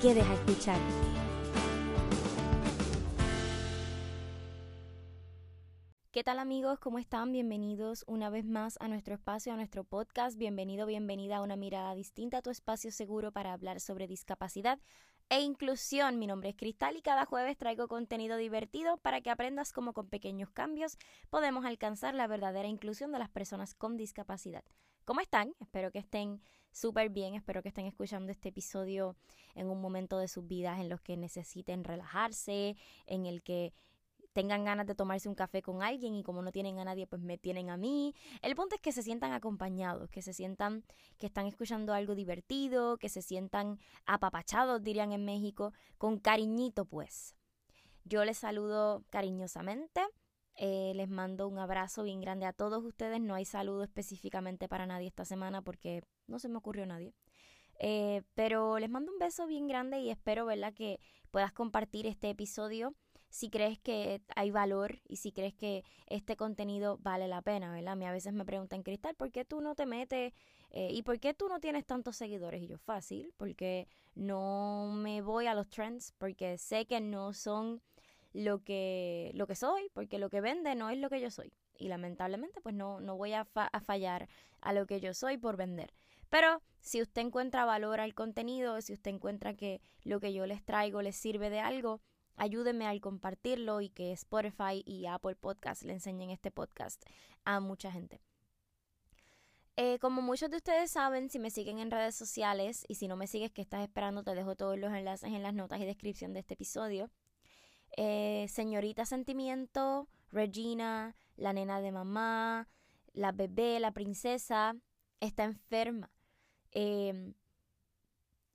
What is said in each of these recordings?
quedes a escuchar. ¿Qué tal amigos? ¿Cómo están? Bienvenidos una vez más a nuestro espacio, a nuestro podcast. Bienvenido, bienvenida a una mirada distinta a tu espacio seguro para hablar sobre discapacidad e inclusión. Mi nombre es Cristal y cada jueves traigo contenido divertido para que aprendas cómo con pequeños cambios podemos alcanzar la verdadera inclusión de las personas con discapacidad. ¿Cómo están? Espero que estén súper bien. Espero que estén escuchando este episodio en un momento de sus vidas en los que necesiten relajarse, en el que tengan ganas de tomarse un café con alguien y como no tienen a nadie, pues me tienen a mí. El punto es que se sientan acompañados, que se sientan que están escuchando algo divertido, que se sientan apapachados, dirían en México, con cariñito pues. Yo les saludo cariñosamente. Eh, les mando un abrazo bien grande a todos ustedes. No hay saludo específicamente para nadie esta semana porque no se me ocurrió nadie. Eh, pero les mando un beso bien grande y espero, ¿verdad?, que puedas compartir este episodio si crees que hay valor y si crees que este contenido vale la pena, ¿verdad? A a veces me preguntan, Cristal, ¿por qué tú no te metes eh, y por qué tú no tienes tantos seguidores? Y yo, fácil, porque no me voy a los trends, porque sé que no son lo que, lo que soy, porque lo que vende no es lo que yo soy. Y lamentablemente, pues no, no voy a, fallar a lo que yo soy por vender. Pero si usted encuentra valor al contenido, si usted encuentra que lo que yo les traigo les sirve de algo, ayúdeme al compartirlo y que Spotify y Apple Podcast le enseñen este podcast a mucha gente. Eh, como muchos de ustedes saben, si me siguen en redes sociales y si no me sigues, que estás esperando, te dejo todos los enlaces en las notas y descripción de este episodio. Eh, señorita Sentimiento, Regina, la nena de mamá, la bebé, la princesa, está enferma. Em,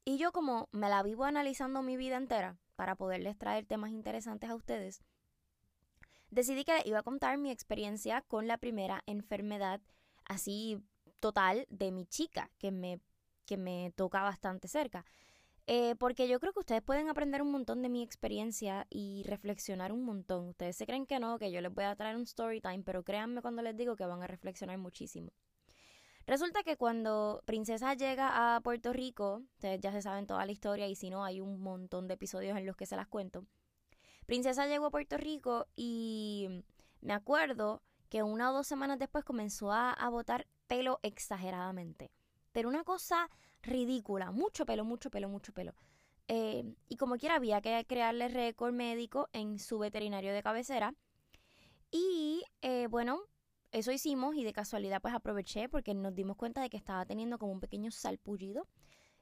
y yo como me la vivo analizando mi vida entera para poderles traer temas interesantes a ustedes, decidí que iba a contar mi experiencia con la primera enfermedad así total de mi chica, que me, que me toca bastante cerca. Eh, porque yo creo que ustedes pueden aprender un montón de mi experiencia y reflexionar un montón. Ustedes se creen que no, que yo les voy a traer un story time, pero créanme cuando les digo que van a reflexionar muchísimo. Resulta que cuando Princesa llega a Puerto Rico, ustedes ya se saben toda la historia y si no, hay un montón de episodios en los que se las cuento. Princesa llegó a Puerto Rico y me acuerdo que una o dos semanas después comenzó a, a botar pelo exageradamente. Pero una cosa ridícula, mucho pelo, mucho pelo, mucho pelo. Eh, y como quiera había que crearle récord médico en su veterinario de cabecera. Y eh, bueno, eso hicimos y de casualidad pues aproveché porque nos dimos cuenta de que estaba teniendo como un pequeño salpullido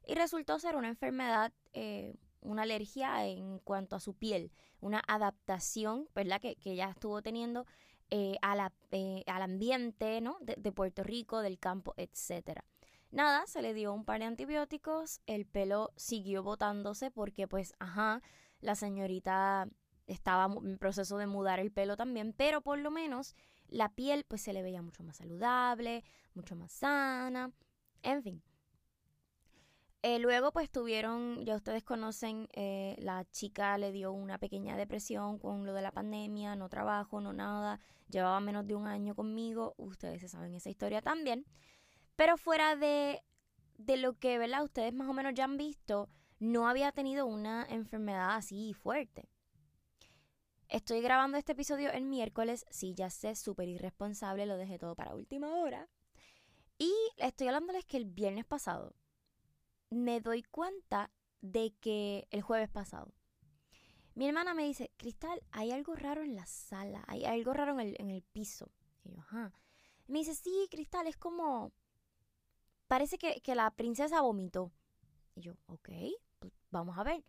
y resultó ser una enfermedad, eh, una alergia en cuanto a su piel, una adaptación, ¿verdad? Que, que ya estuvo teniendo a la, al ambiente, ¿no? De, de Puerto Rico, del campo, etcétera. Nada, se le dio un par de antibióticos, el pelo siguió botándose porque pues, ajá, la señorita estaba en proceso de mudar el pelo también, pero por lo menos la piel pues se le veía mucho más saludable, mucho más sana, en fin. Eh, luego pues tuvieron, ya ustedes conocen, eh, la chica le dio una pequeña depresión con lo de la pandemia, no trabajo, no nada, llevaba menos de un año conmigo, ustedes se saben esa historia también. Pero fuera de, de lo que, ¿verdad? Ustedes más o menos ya han visto, no había tenido una enfermedad así fuerte. Estoy grabando este episodio el miércoles, sí, ya sé, súper irresponsable, lo dejé todo para última hora. Y estoy hablándoles que el viernes pasado me doy cuenta de que el jueves pasado. Mi hermana me dice, Cristal, hay algo raro en la sala, hay algo raro en el, en el piso. Y yo, ajá. me dice, sí, Cristal, es como, parece que, la princesa vomitó. Y yo, ok, pues vamos a ver.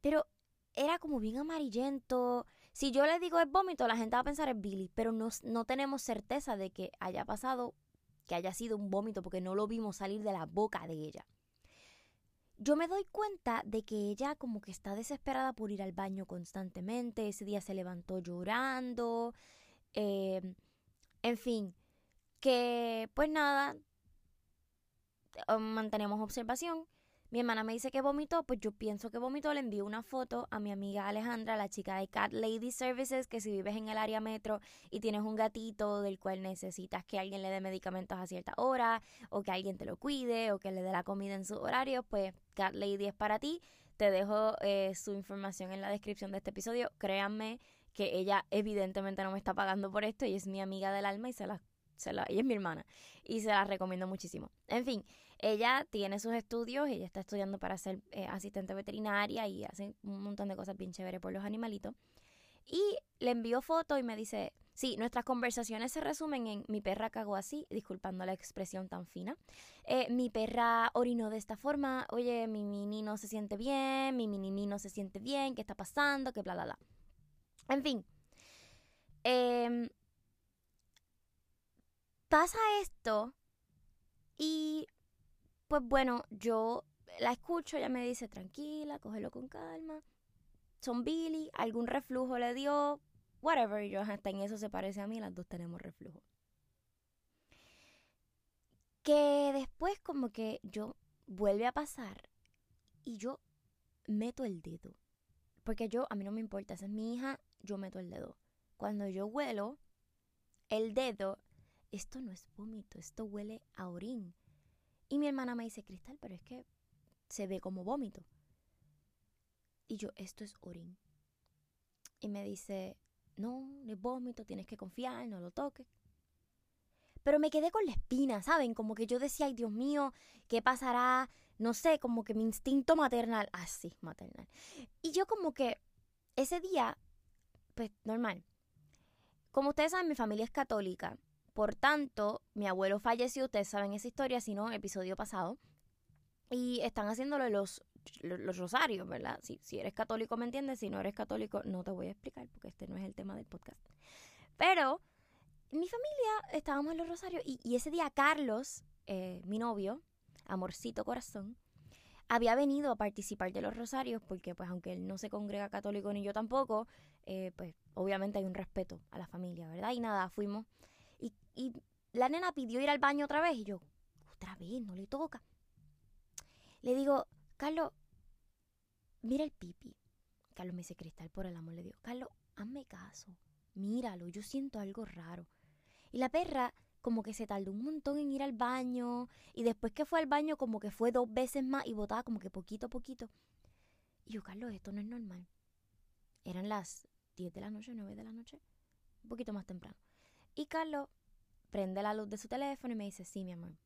Pero era como bien amarillento. Si yo le digo es vómito, la gente va a pensar es Billy, pero no, no tenemos certeza de que haya pasado, que haya sido un vómito, porque no lo vimos salir de la boca de ella. yo me doy cuenta de que ella como que está desesperada por ir al baño constantemente. Ese día se levantó llorando. Em, en fin, que pues nada, mantenemos observación. Mi hermana me dice que vomitó, pues yo pienso que vomitó. Le envío una foto a mi amiga Alejandra, la chica de Cat Lady Services, que si vives en el área metro y tienes un gatito del cual necesitas que alguien le dé medicamentos a cierta hora, o que alguien te lo cuide, o que le dé la comida en su horario, pues Cat Lady es para ti. Te dejo eh, su información en la descripción de este episodio. Créanme que ella evidentemente no me está pagando por esto y es mi amiga del alma y se la, se la, ella es mi hermana y se la recomiendo muchísimo. En fin, ella tiene sus estudios, ella está estudiando para ser eh, asistente veterinaria y hace un montón de cosas bien chéveres por los animalitos. Y le envió foto y me dice, sí, nuestras conversaciones se resumen en mi perra cagó así, disculpando la expresión tan fina. Eh, mi perra orinó de esta forma, oye, mi mini no se siente bien, mi mini no se siente bien, ¿qué está pasando? Que bla, bla, bla. En fin. Em, pasa esto y pues bueno, yo la escucho, ella me dice, tranquila, cógelo con calma. Son Billy, algún reflujo le dio, whatever, yo hasta en eso se parece a mí, las dos tenemos reflujo. Que después como que yo vuelve a pasar y yo meto el dedo. Porque yo, a mí no me importa, esa es mi hija, yo meto el dedo. Cuando yo huelo el dedo, esto no es vómito, esto huele a orín. Y mi hermana me dice, Cristal, pero es que se ve como vómito. Y yo, esto es orín. Y me dice, no, es vómito, tienes que confiar, no lo toques. Pero me quedé con la espina, ¿saben? Como que yo decía, ay Dios mío, ¿qué pasará? No sé, como que mi instinto maternal, así, ah, maternal. Y yo como que ese día, pues normal. Como ustedes saben, mi familia es católica. Por tanto, mi abuelo falleció, ustedes saben esa historia, si no, episodio pasado. Y están haciéndolo los, los, rosarios, ¿verdad? Si, si eres católico, ¿me entiendes? Si no eres católico, no te voy a explicar porque este no es el tema del podcast. Pero mi familia estábamos en los rosarios y, ese día Carlos, eh, mi novio, amorcito corazón, había venido a participar de los rosarios porque pues aunque él no se congrega católico ni yo tampoco, eh, pues obviamente hay un respeto a la familia, ¿verdad? Y nada, fuimos y la nena pidió ir al baño otra vez y yo, otra vez, no le toca. Le digo, Carlos, mira el pipi. Carlos me dice, Cristal, por el amor le digo, Carlos, hazme caso, míralo, yo siento algo raro. Y la perra como que se tardó un montón en ir al baño y después que fue al baño como que fue dos veces más y botaba como que poquito a poquito. Y yo, Carlos, esto no es normal. Eran las 10 de la noche, 9 de la noche, un poquito más temprano. Y Carlos prende la luz de su teléfono y me dice, sí, mi amor,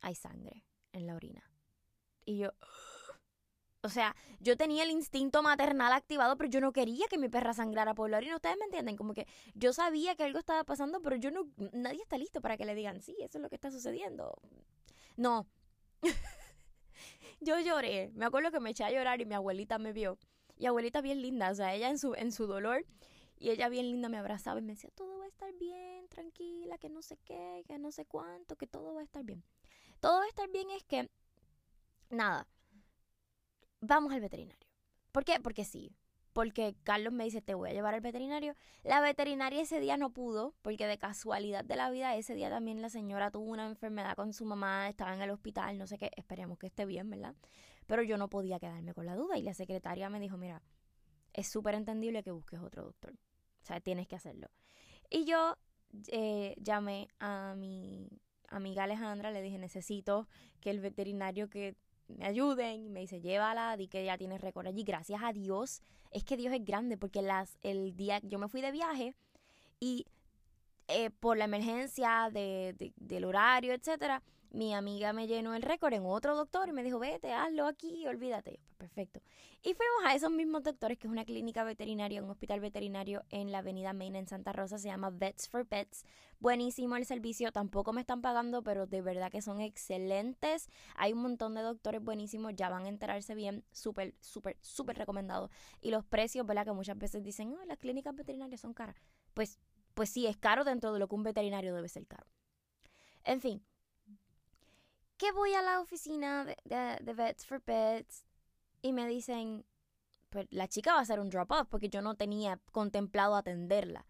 hay sangre en la orina. Y yo, o sea, yo tenía el instinto maternal activado, pero yo no quería que mi perra sangrara por la orina. Ustedes me entienden, como que yo sabía que algo estaba pasando, pero yo no, nadie está listo para que le digan, sí, eso es lo que está sucediendo. No. yo lloré. Me acuerdo que me eché a llorar y mi abuelita me vio. Y abuelita bien linda, o sea, ella en su, en su dolor y ella bien linda me abrazaba y me decía, todo va a estar bien, tranquila, que no sé qué, que no sé cuánto, que todo va a estar bien. Todo va a estar bien es que, nada, vamos al veterinario. ¿Por qué? Porque sí. Porque Carlos me dice, te voy a llevar al veterinario. La veterinaria ese día no pudo, porque de casualidad de la vida, ese día también la señora tuvo una enfermedad con su mamá, estaba en el hospital, no sé qué, esperemos que esté bien, ¿verdad? Pero yo no podía quedarme con la duda y la secretaria me dijo, mira, es súper entendible que busques otro doctor. O sea, tienes que hacerlo. Y yo eh, llamé a mi amiga Alejandra, le dije, necesito que el veterinario que me ayuden. Y me dice, llévala, di que ya tienes récord allí. Gracias a Dios, es que Dios es grande, porque las, el día yo me fui de viaje y eh, por la emergencia de, del horario, etcétera, mi amiga me llenó el récord en otro doctor y me dijo, vete, hazlo aquí, olvídate. Pues, perfecto. Y fuimos a esos mismos doctores, que es una clínica veterinaria, un hospital veterinario en la avenida Main en Santa Rosa, se llama Vets for Pets. Buenísimo el servicio, tampoco me están pagando, pero de verdad que son excelentes. Hay un montón de doctores buenísimos, ya van a enterarse bien, súper, súper, súper recomendado. Y los precios, ¿verdad? Que muchas veces dicen, oh, las clínicas veterinarias son caras. Pues, pues sí, es caro dentro de lo que un veterinario debe ser caro. En fin, que voy a la oficina de, de, Vets for Pets y me dicen, pues la chica va a hacer un drop-off porque yo no tenía contemplado atenderla.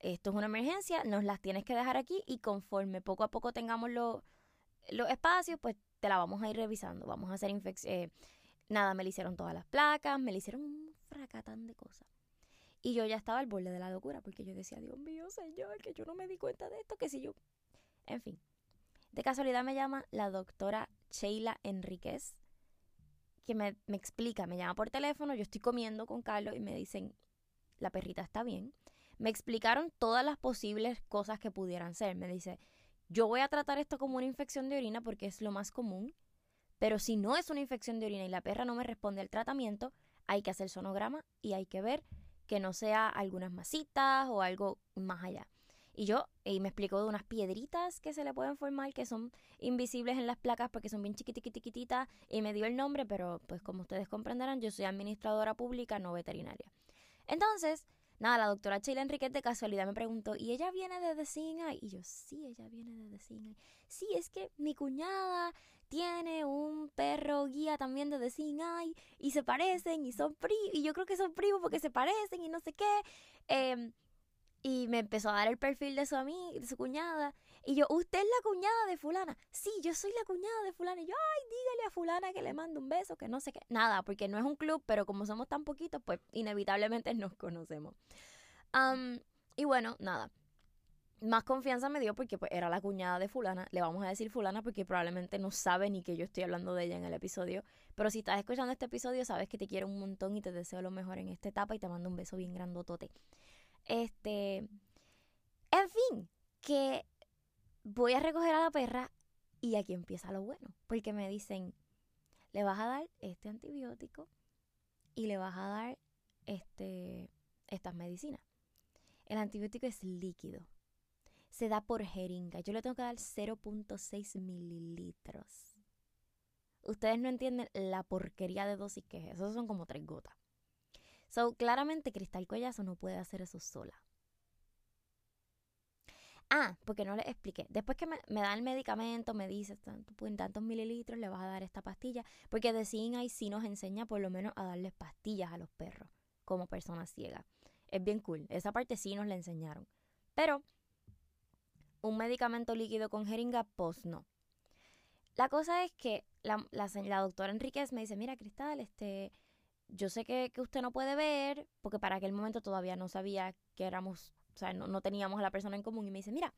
Esto es una emergencia, nos las tienes que dejar aquí y conforme poco a poco tengamos los espacios, pues te la vamos a ir revisando. Vamos a hacer infección. Eh, nada, me le hicieron todas las placas, me le hicieron un fracatán de cosas. Y yo ya estaba al borde de la locura porque yo decía, Dios mío, señor, que yo no me di cuenta de esto, que si yo... En fin, de casualidad me llama la doctora Sheila Enríquez, que me, explica, me llama por teléfono, yo estoy comiendo con Carlos y me dicen, la perrita está bien. Me explicaron todas las posibles cosas que pudieran ser. Me dice, yo voy a tratar esto como una infección de orina porque es lo más común, pero si no es una infección de orina y la perra no me responde al tratamiento, hay que hacer sonograma y hay que ver que no sea algunas masitas o algo más allá. Y yo, y me explicó de unas piedritas que se le pueden formar que son invisibles en las placas porque son bien chiquitiquitiquititas y me dio el nombre, pero pues como ustedes comprenderán, yo soy administradora pública, no veterinaria. Entonces, nada, la doctora Sheila Enriquez de casualidad me preguntó, ¿y ella viene de The Y yo, sí, ella viene de The Sí, es que mi cuñada tiene un perro guía también de The y se parecen y son y yo creo que son primos porque se parecen y no sé qué. Eh, y me empezó a dar el perfil de su amiga, de su cuñada. Y yo, ¿usted es la cuñada de fulana? Sí, yo soy la cuñada de fulana. Y yo, ay, dígale a fulana que le mando un beso, que no sé qué. Nada, porque no es un club, pero como somos tan poquitos, pues inevitablemente nos conocemos. y bueno, nada. Más confianza me dio porque pues, era la cuñada de fulana. Le vamos a decir fulana porque probablemente no sabe ni que yo estoy hablando de ella en el episodio. Pero si estás escuchando este episodio, sabes que te quiero un montón y te deseo lo mejor en esta etapa y te mando un beso bien grandotote. Este, en fin, que voy a recoger a la perra y aquí empieza lo bueno, porque me dicen, le vas a dar este antibiótico y le vas a dar este, estas medicinas. El antibiótico es líquido. Se da por jeringa. Yo le tengo que dar 0.6 mililitros. Ustedes no entienden la porquería de dosis que es. Eso son como tres gotas. So, claramente Cristal Collazo no puede hacer eso sola. Ah, porque no le expliqué. Después que me, da el medicamento, me dice, en tantos mililitros le vas a dar esta pastilla. Porque de ahí sí nos enseña por lo menos a darles pastillas a los perros como personas ciegas. Es bien cool. Esa parte sí nos la enseñaron. Pero un medicamento líquido con jeringa, pues no. La cosa es que la, doctora Enríquez me dice, mira, Cristal, este, yo sé que, usted no puede ver, porque para aquel momento todavía no sabía que éramos, o sea, no, teníamos a la persona en común. Y me dice, mira,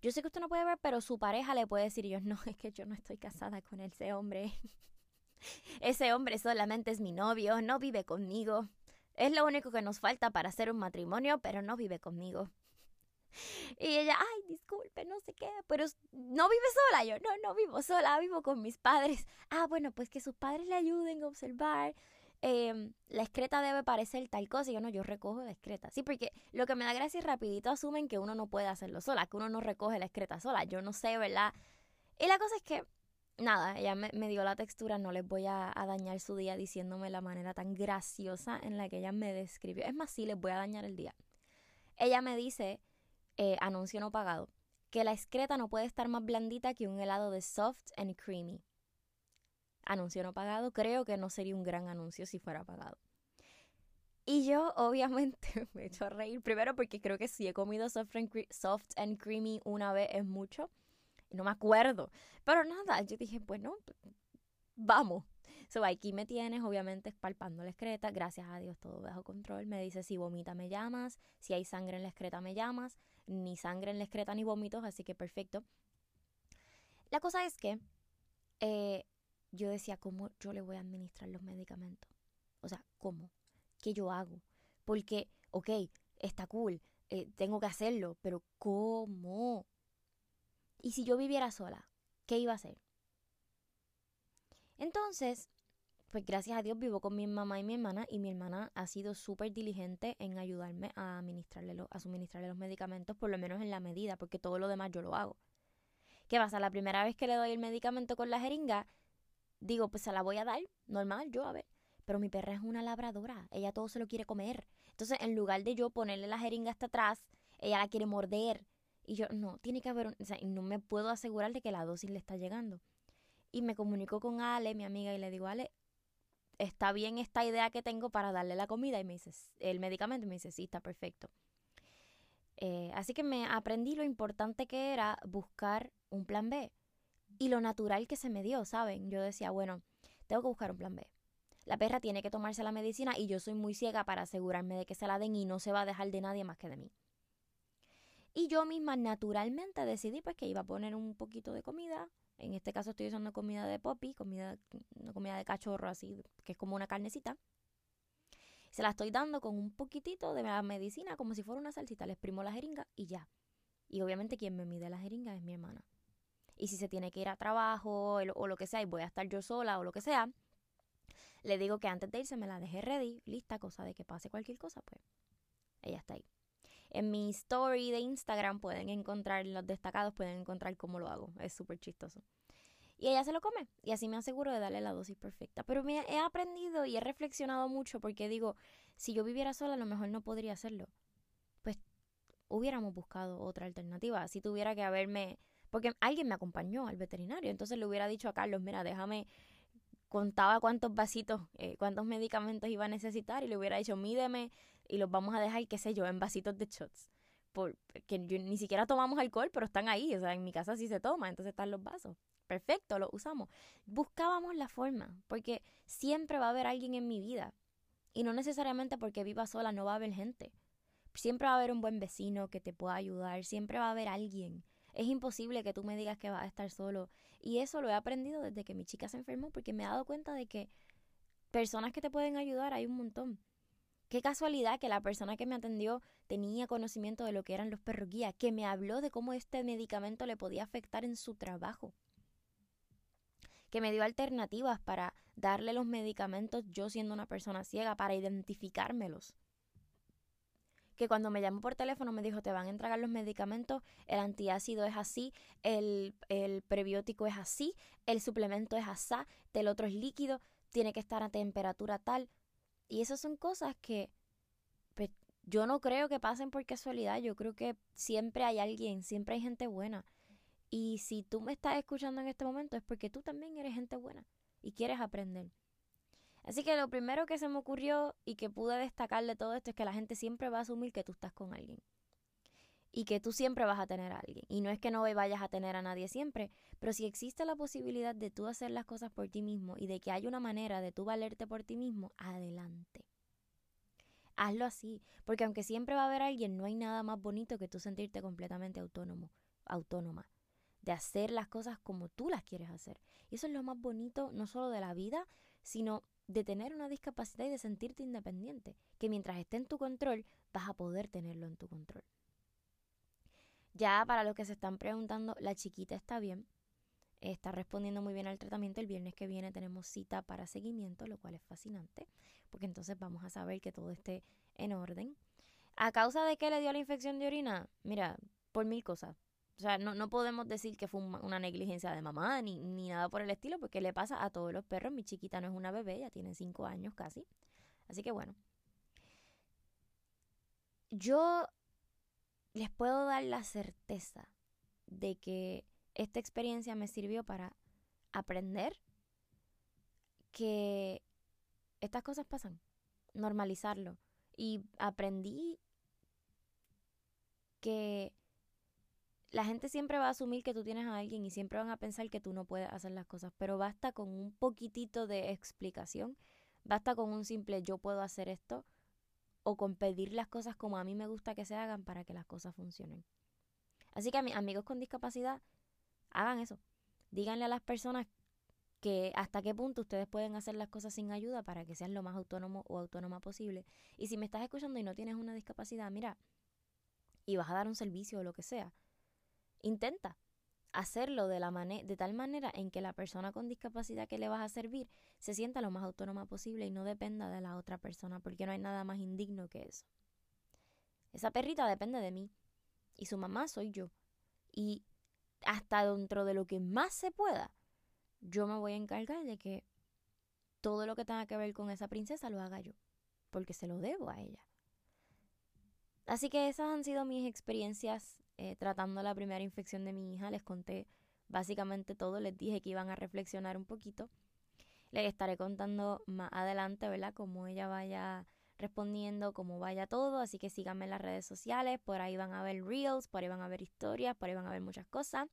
yo sé que usted no puede ver, pero su pareja le puede decir. Y yo, no, es que yo no estoy casada con ese hombre. ese hombre solamente es mi novio, no vive conmigo. Es lo único que nos falta para hacer un matrimonio, pero no vive conmigo. Y ella, ay, disculpe, no sé qué, pero no vive sola. Yo, no, no vivo sola, vivo con mis padres. Ah, bueno, pues que sus padres le ayuden a observar Em, la excreta debe parecer tal cosa y yo no, yo recojo la excreta. Sí, porque lo que me da gracia es rapidito asumen que uno no puede hacerlo sola, que uno no recoge la excreta sola. Yo no sé, ¿verdad? Y la cosa es que, nada, ella me, dio la textura, no les voy a, dañar su día diciéndome la manera tan graciosa en la que ella me describió. Es más, sí, les voy a dañar el día. Ella me dice, eh, anuncio no pagado, que la excreta no puede estar más blandita que un helado de soft and creamy anuncio no pagado, creo que no sería un gran anuncio si fuera pagado. Y yo obviamente me he hecho a reír, primero porque creo que si he comido soft and, creamy una vez es mucho, no me acuerdo, pero nada, yo dije, bueno, vamos. So, aquí me tienes, obviamente, palpando la excreta. Gracias a Dios, todo bajo control. Me dice si vomita, me llamas. Si hay sangre en la excreta, me llamas. Ni sangre en la excreta ni vómitos, así que perfecto. La cosa es que eh, yo decía, ¿cómo yo le voy a administrar los medicamentos? O sea, ¿cómo? ¿Qué yo hago? Porque, ok, está cool, eh, tengo que hacerlo, pero ¿cómo? Y si yo viviera sola, ¿qué iba a hacer? Entonces, pues gracias a Dios vivo con mi mamá y mi hermana y mi hermana ha sido súper diligente en ayudarme a administrarle, a suministrarle los medicamentos, por lo menos en la medida, porque todo lo demás yo lo hago. ¿Qué pasa? La primera vez que le doy el medicamento con la jeringa, digo, pues se la voy a dar, normal, yo a ver. Pero mi perra es una labradora, ella todo se lo quiere comer. Entonces, en lugar de yo ponerle la jeringa hasta atrás, ella la quiere morder. Y yo, no, tiene que haber, o sea, no me puedo asegurar de que la dosis le está llegando. Y me comunico con Ale, mi amiga, y le digo, Ale, está bien esta idea que tengo para darle la comida y me dice, el medicamento, y me dice, sí, está perfecto. Eh, así que me aprendí lo importante que era buscar un plan B y lo natural que se me dio, ¿saben? Yo decía, bueno, tengo que buscar un plan B. La perra tiene que tomarse la medicina y yo soy muy ciega para asegurarme de que se la den y no se va a dejar de nadie más que de mí. Y yo misma naturalmente decidí pues que iba a poner un poquito de comida. En este caso estoy usando comida de poppy, comida, comida de cachorro así, que es como una carnecita. Se la estoy dando con un poquitito de la medicina, como si fuera una salsita. Le exprimo la jeringa y ya. Y obviamente quien me mide la jeringa es mi hermana. Y si se tiene que ir a trabajo o lo que sea y voy a estar yo sola o lo que sea, le digo que antes de irse me la dejé ready, lista, cosa de que pase cualquier cosa, pues ella está ahí. En mi story de Instagram pueden encontrar los destacados, pueden encontrar cómo lo hago. Es súper chistoso. Y ella se lo come. Y así me aseguro de darle la dosis perfecta. Pero me he aprendido y he reflexionado mucho porque digo, si yo viviera sola a lo mejor no podría hacerlo. Pues hubiéramos buscado otra alternativa. Si tuviera que haberme... Porque alguien me acompañó al veterinario. Entonces le hubiera dicho a Carlos, mira, déjame contaba cuántos vasitos, eh, cuántos medicamentos iba a necesitar y le hubiera dicho, mídeme y los vamos a dejar, qué sé yo, en vasitos de shots. Porque ni siquiera tomamos alcohol, pero están ahí. O sea, en mi casa sí se toma, entonces están los vasos. Perfecto, los usamos. Buscábamos la forma, porque siempre va a haber alguien en mi vida. Y no necesariamente porque viva sola no va a haber gente. Siempre va a haber un buen vecino que te pueda ayudar, siempre va a haber alguien. Es imposible que tú me digas que vas a estar solo. Y eso lo he aprendido desde que mi chica se enfermó, porque me he dado cuenta de que personas que te pueden ayudar hay un montón. Qué casualidad que la persona que me atendió tenía conocimiento de lo que eran los perros guía, que me habló de cómo este medicamento le podía afectar en su trabajo, que me dio alternativas para darle los medicamentos yo siendo una persona ciega, para identificármelos. Que cuando me llamó por teléfono me dijo, te van a entregar los medicamentos, el antiácido es así, el, el prebiótico es así, el suplemento es así, el otro es líquido, tiene que estar a temperatura tal. Y esas son cosas que pues, yo no creo que pasen por casualidad. Yo creo que siempre hay alguien, siempre hay gente buena. Y si tú me estás escuchando en este momento es porque tú también eres gente buena y quieres aprender. Así que lo primero que se me ocurrió y que pude destacar de todo esto es que la gente siempre va a asumir que tú estás con alguien. Y que tú siempre vas a tener a alguien. Y no es que no vayas a tener a nadie siempre, pero si existe la posibilidad de tú hacer las cosas por ti mismo y de que hay una manera de tú valerte por ti mismo, adelante. Hazlo así, porque aunque siempre va a haber alguien, no hay nada más bonito que tú sentirte completamente autónomo, autónoma, de hacer las cosas como tú las quieres hacer. Y eso es lo más bonito no solo de la vida, sino de tener una discapacidad y de sentirte independiente, que mientras esté en tu control, vas a poder tenerlo en tu control. Ya para los que se están preguntando, la chiquita está bien, está respondiendo muy bien al tratamiento. El viernes que viene tenemos cita para seguimiento, lo cual es fascinante, porque entonces vamos a saber que todo esté en orden. ¿A causa de qué le dio la infección de orina? Mira, por mil cosas. O sea, no, no podemos decir que fue una negligencia de mamá ni, ni nada por el estilo, porque le pasa a todos los perros. Mi chiquita no es una bebé, ya tiene cinco años casi. Así que bueno. Yo les puedo dar la certeza de que esta experiencia me sirvió para aprender que estas cosas pasan, normalizarlo. Y aprendí que la gente siempre va a asumir que tú tienes a alguien y siempre van a pensar que tú no puedes hacer las cosas, pero basta con un poquitito de explicación, basta con un simple yo puedo hacer esto o con pedir las cosas como a mí me gusta que se hagan para que las cosas funcionen. Así que amigos con discapacidad, hagan eso. Díganle a las personas que hasta qué punto ustedes pueden hacer las cosas sin ayuda para que sean lo más autónomo o autónoma posible. Y si me estás escuchando y no tienes una discapacidad, mira, y vas a dar un servicio o lo que sea, intenta hacerlo de, la de tal manera en que la persona con discapacidad que le vas a servir se sienta lo más autónoma posible y no dependa de la otra persona, porque no hay nada más indigno que eso. Esa perrita depende de mí y su mamá soy yo. Y hasta dentro de lo que más se pueda, yo me voy a encargar de que todo lo que tenga que ver con esa princesa lo haga yo, porque se lo debo a ella. Así que esas han sido mis experiencias eh, tratando la primera infección de mi hija. Les conté básicamente todo. Les dije que iban a reflexionar un poquito. Les estaré contando más adelante, ¿verdad? Cómo ella vaya respondiendo, cómo vaya todo. Así que síganme en las redes sociales. Por ahí van a ver reels, por ahí van a ver historias, por ahí van a ver muchas cosas.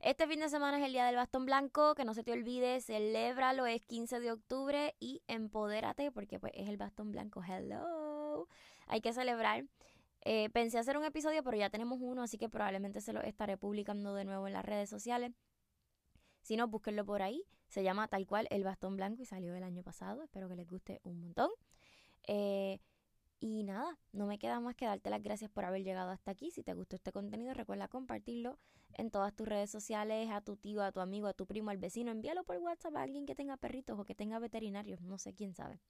Este fin de semana es el Día del Bastón Blanco, que no se te olvide, celébralo, es 15 de octubre y empodérate porque pues es el Bastón Blanco. Hello. Hay que celebrar. Eh, pensé hacer un episodio, pero ya tenemos uno, así que probablemente se lo estaré publicando de nuevo en las redes sociales. Si no, búsquenlo por ahí. Se llama tal cual El Bastón Blanco y salió el año pasado. Espero que les guste un montón. Eh, y nada, no me queda más que darte las gracias por haber llegado hasta aquí. Si te gustó este contenido, recuerda compartirlo en todas tus redes sociales, a tu tío, a tu amigo, a tu primo, al vecino. Envíalo por WhatsApp a alguien que tenga perritos o que tenga veterinarios, no sé quién sabe.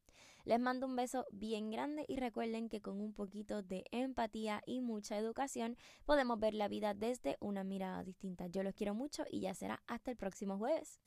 Les mando un beso bien grande y recuerden que con un poquito de empatía y mucha educación podemos ver la vida desde una mirada distinta. Yo los quiero mucho y ya será hasta el próximo jueves.